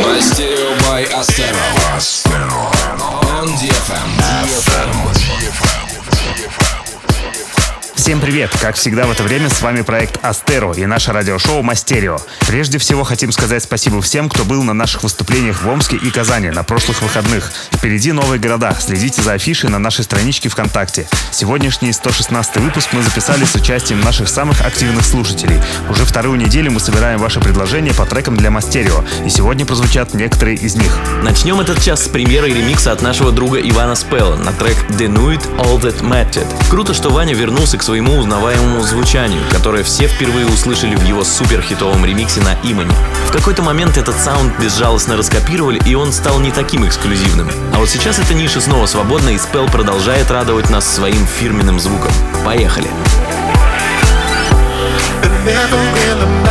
Мастерио by Astero. On DFM. Всем привет! Как всегда в это время с вами проект Астеро и наше радиошоу Мастерио. Прежде всего хотим сказать спасибо всем, кто был на наших выступлениях в Омске и Казани на прошлых выходных. Впереди новые города. Следите за афишей на нашей страничке ВКонтакте. Сегодняшний 116 выпуск мы записали с участием наших самых активных слушателей. Уже вторую неделю мы собираем ваши предложения по трекам для Мастерио, и сегодня прозвучат некоторые из них. Начнем этот час с премьеры ремикса от нашего друга Ивана Спелла на трек Denuit All That Mattered. Круто, что Ваня вернулся к своему узнаваемому звучанию, которое все впервые услышали в его суперхитовом ремиксе на Имани. В какой-то момент этот саунд безжалостно раскопировали, и он стал не таким эксклюзивным. А вот сейчас эта ниша снова свободна, и Спел продолжает радовать нас своим фирменным звуком. Поехали! It never really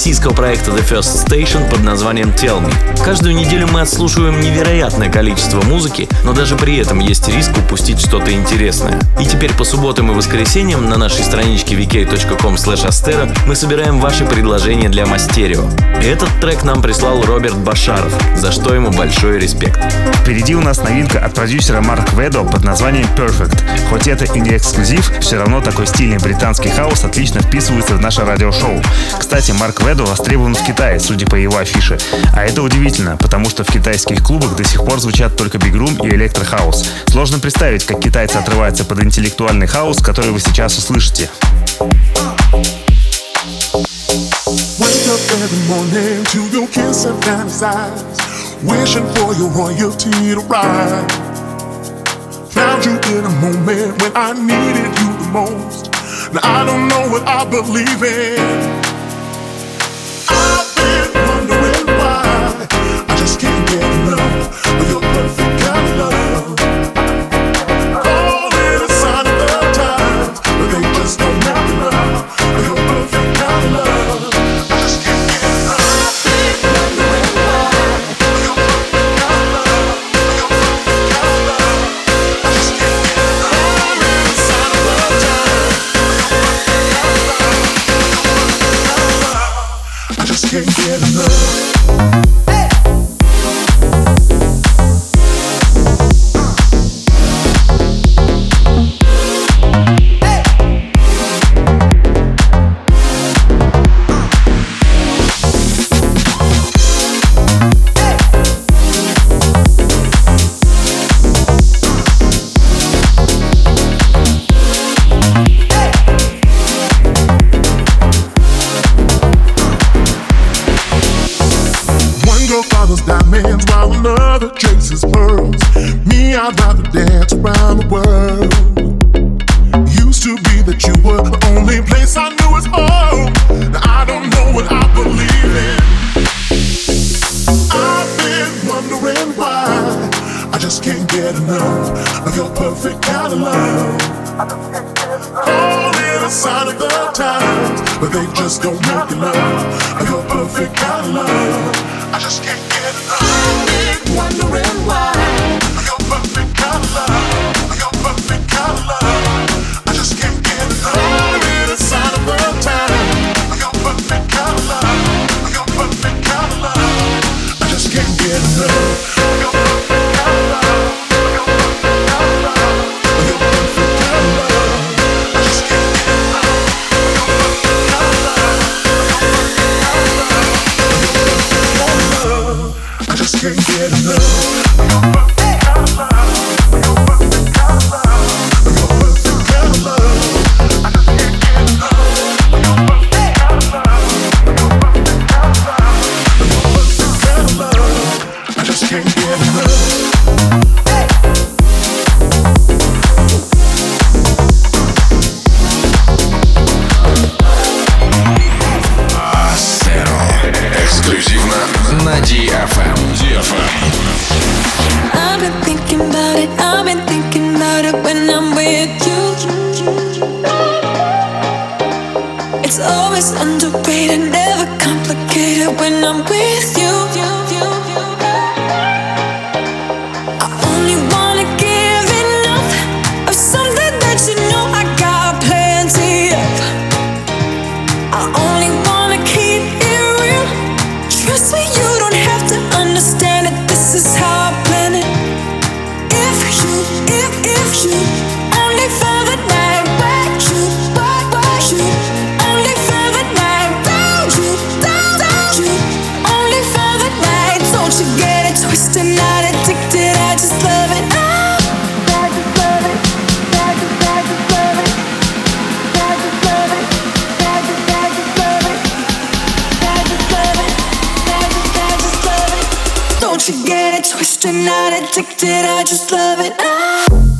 российского проекта The First Station под названием Tell Me. Каждую неделю мы отслушиваем невероятное количество музыки, но даже при этом есть риск упустить что-то интересное. И теперь по субботам и воскресеньям на нашей страничке vk.com мы собираем ваши предложения для Мастерио. Этот трек нам прислал Роберт Башаров, за что ему большой респект. Впереди у нас новинка от продюсера Марк Ведо под названием Perfect. Хоть это и не эксклюзив, все равно такой стильный британский хаос отлично вписывается в наше радиошоу. Кстати, Марк Ведо наряду востребован в Китае, судя по его афише. А это удивительно, потому что в китайских клубах до сих пор звучат только бигрум и электрохаус. Сложно представить, как китайцы отрываются под интеллектуальный хаос, который вы сейчас услышите. Wishing for your royalty to rise. Found you in a moment when I needed you the most. Now I don't know what I believe in. you get it twisted, not addicted. I just love it. Ah.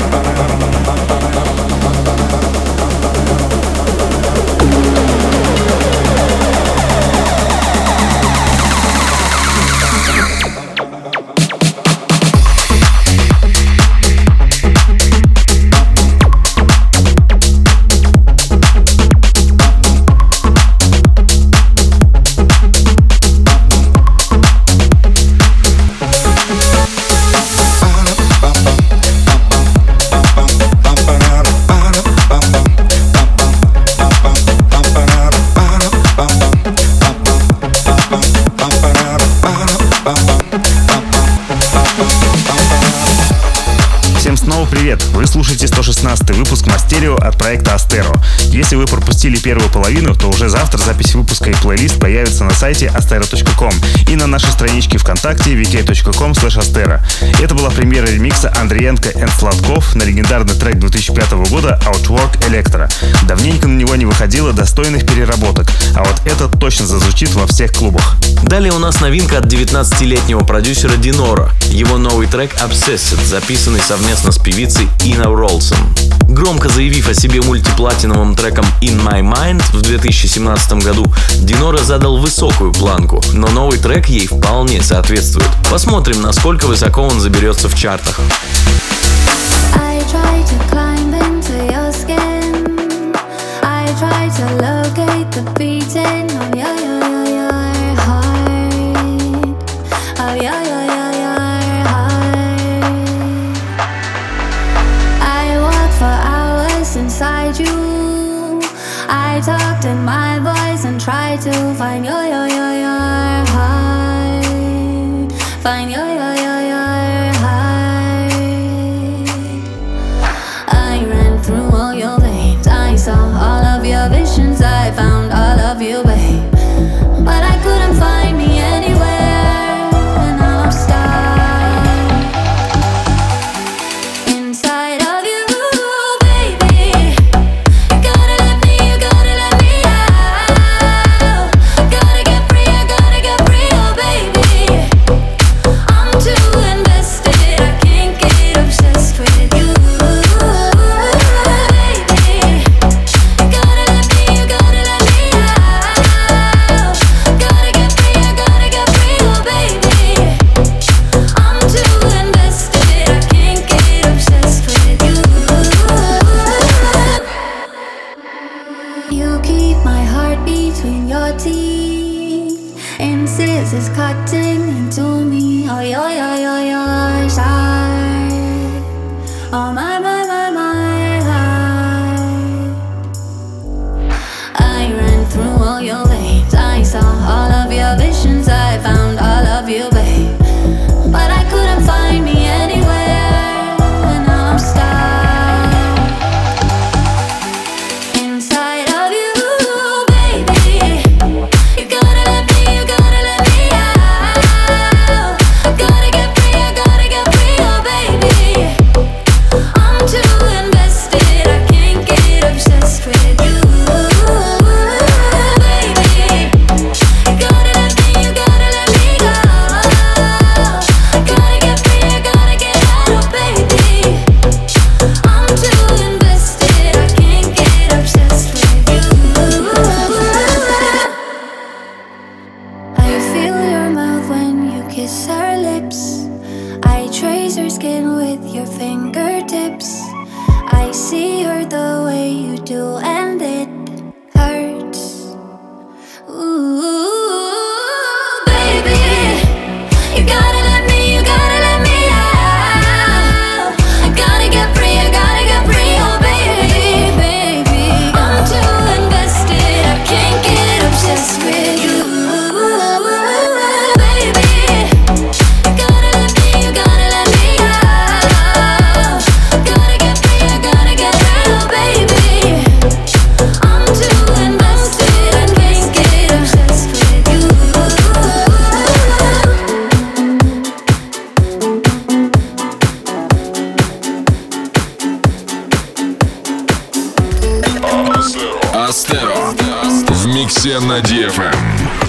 первую половину, то уже завтра запись выпуска и плейлист появится на сайте astero.com и на нашей страничке ВКонтакте vk.com astero. Это была премьера ремикса Андреенко и Сладков на легендарный трек 2005 года Outwork Electro. Давненько на него не выходило достойных переработок, а вот этот точно зазвучит во всех клубах. Далее у нас новинка от 19-летнего продюсера Динора. Его новый трек Obsessed, записанный совместно с певицей Ина Ролсон. Громко заявив о себе мультиплатиновым треком In My Mind в 2017 году, Динора задал высокую планку, но новый трек ей вполне соответствует. Посмотрим, насколько высоко он заберется в чартах. Locate the beating to find your senses is cutting into me. Oh, yeah, yeah, yeah, yeah. Астеро. В миксе на DFM.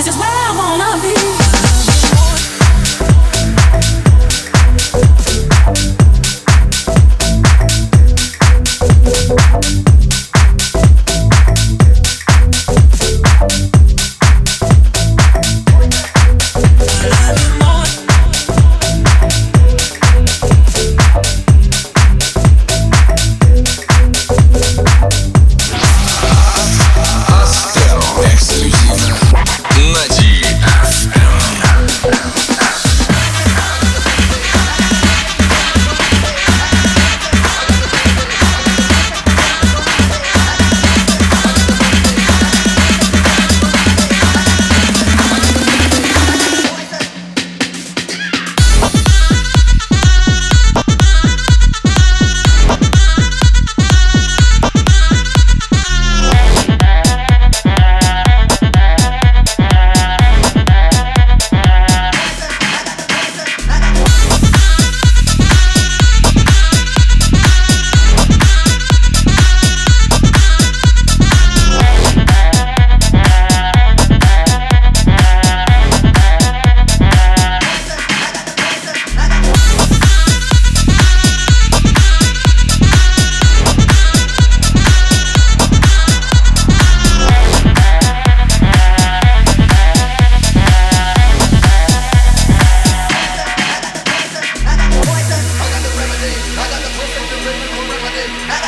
This is where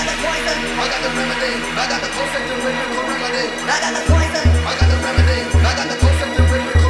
I got the concept to remedy. I got the remedy.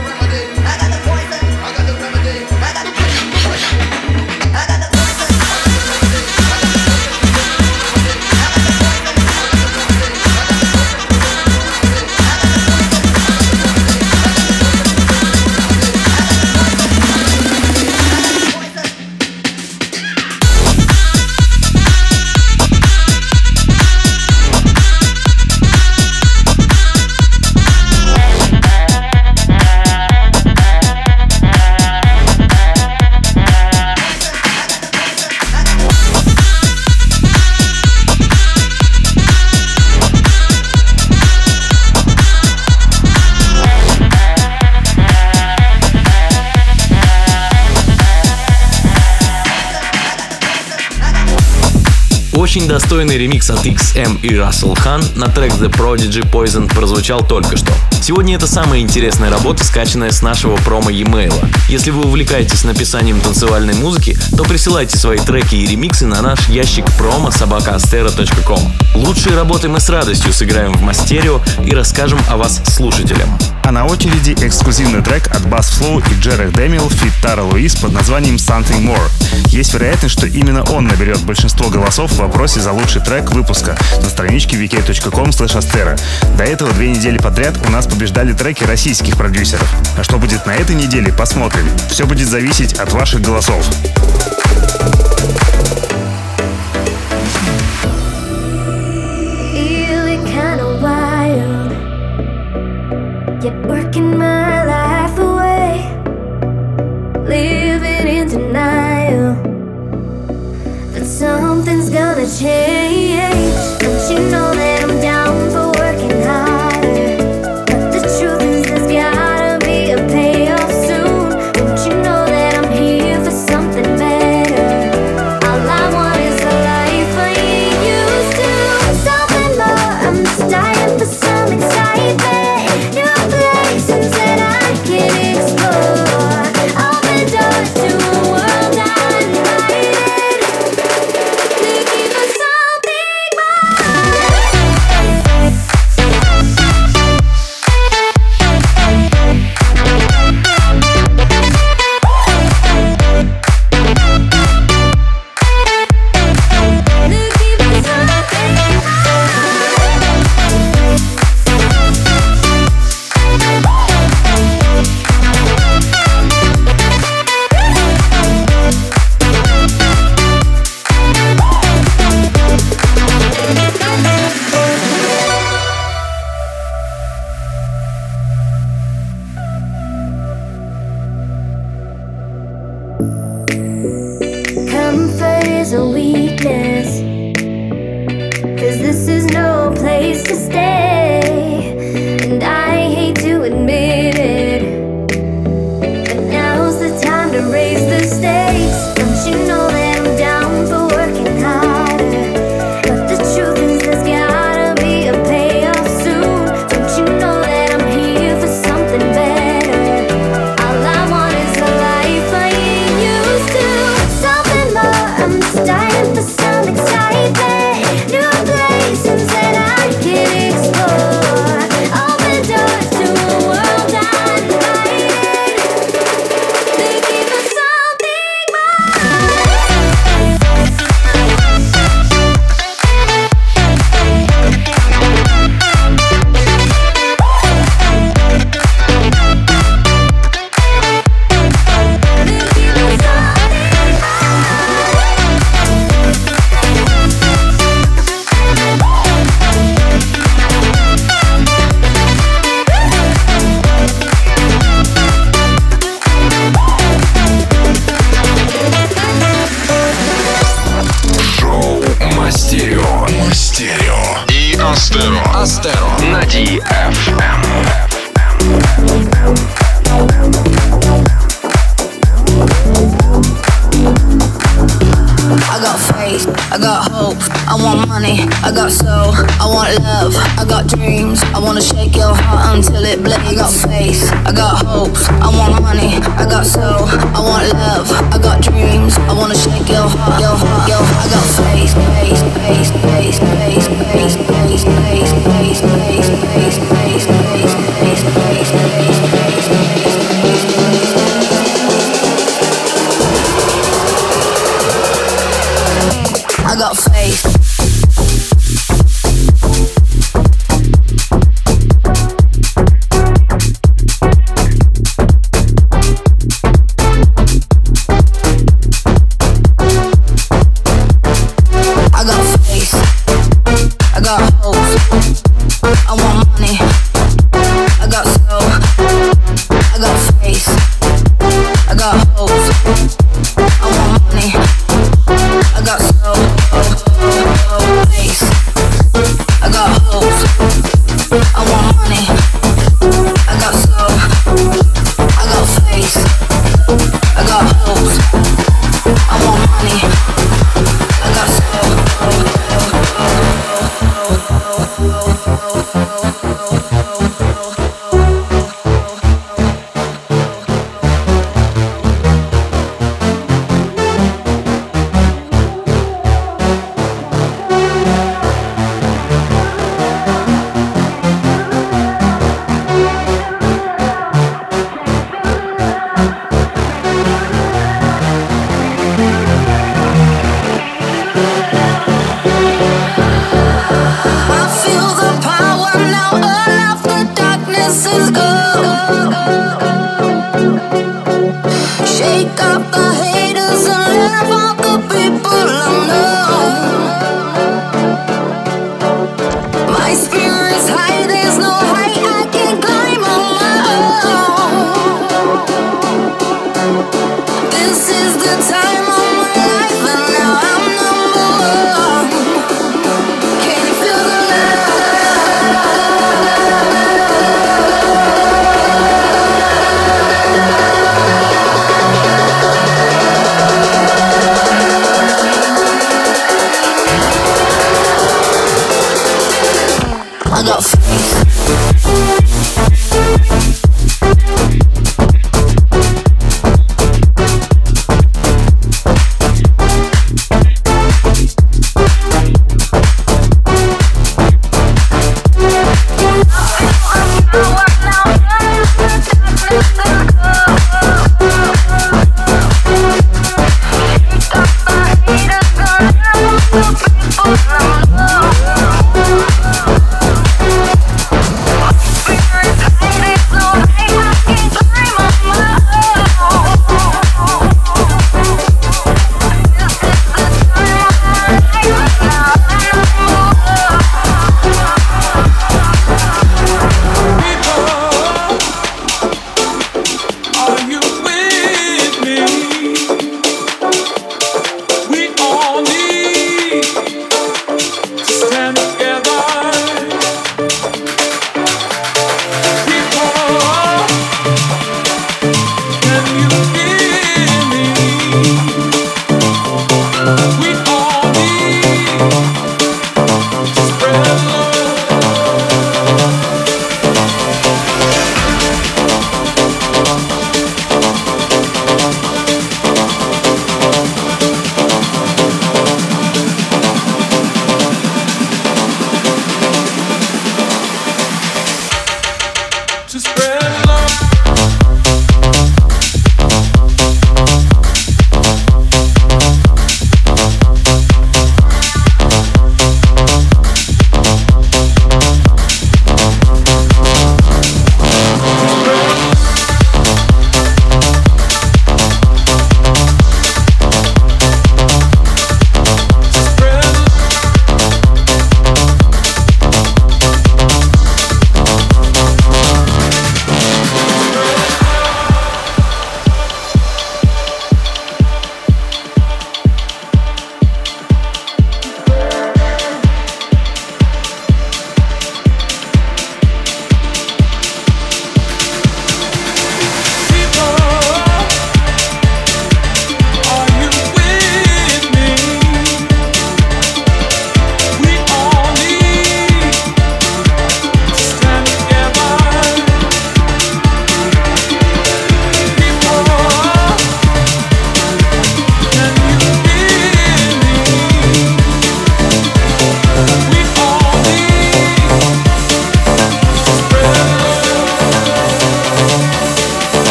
Достойный ремикс от XM и Russell Хан на трек The Prodigy Poison прозвучал только что. Сегодня это самая интересная работа, скачанная с нашего промо e-mail. Если вы увлекаетесь написанием танцевальной музыки, то присылайте свои треки и ремиксы на наш ящик промо собакаастера.ком. Лучшие работы мы с радостью сыграем в Мастерио и расскажем о вас слушателям. А на очереди эксклюзивный трек от Bass Flow и Джерек Дэмил фит Тара Луис под названием Something More. Есть вероятность, что именно он наберет большинство голосов в вопросе за лучший трек выпуска на страничке vk.com astera. До этого две недели подряд у нас побеждали треки российских продюсеров. А что будет на этой неделе, посмотрим. Все будет зависеть от ваших голосов.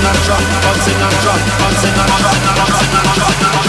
Sinatra, Frank Sinatra, a Sinatra, Frank Sinatra, a Sinatra.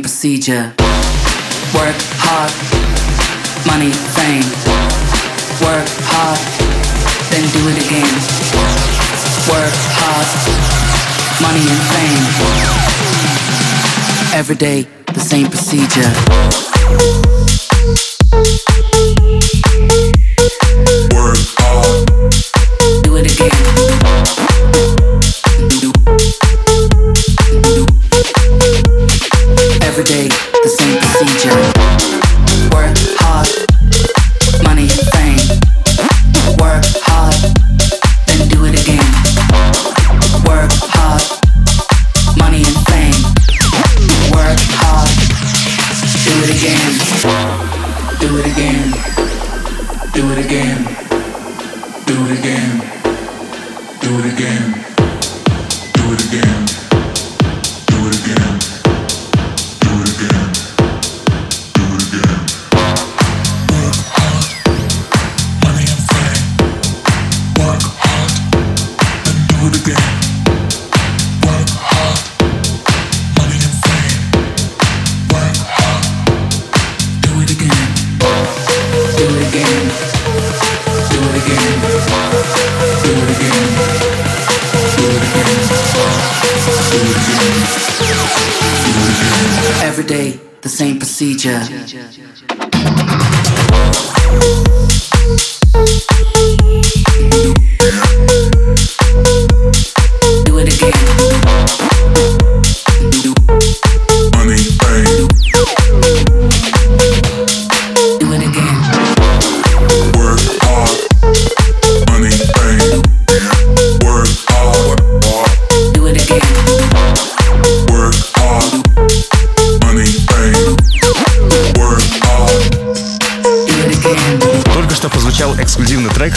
Procedure. Work hard, money, fame. Work hard, then do it again. Work hard, money and fame. Every day, the same procedure.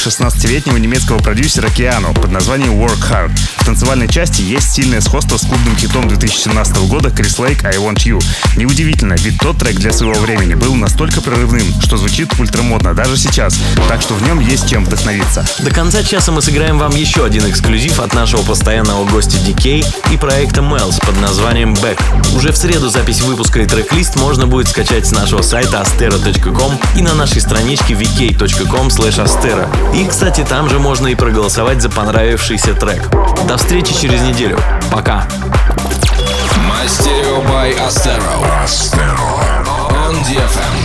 16-летнего немецкого продюсера Киану под названием Work Hard. В танцевальной части есть сильное сходство с клубным хитом 2017 года Chris Lake I Want You. Неудивительно, ведь тот трек для своего времени был настолько прорывным, что звучит ультрамодно даже сейчас, так что в нем есть чем вдохновиться. До конца часа мы сыграем вам еще один эксклюзив от нашего постоянного гостя DK и проекта Mel's под названием Back. Уже в среду запись выпуска и трек-лист можно будет скачать с нашего сайта astero.com и на нашей страничке vk.com astero. И, кстати, там же можно и проголосовать за понравившийся трек. До встречи через неделю. Пока. Мастерио by Astero. Astero. On DFM.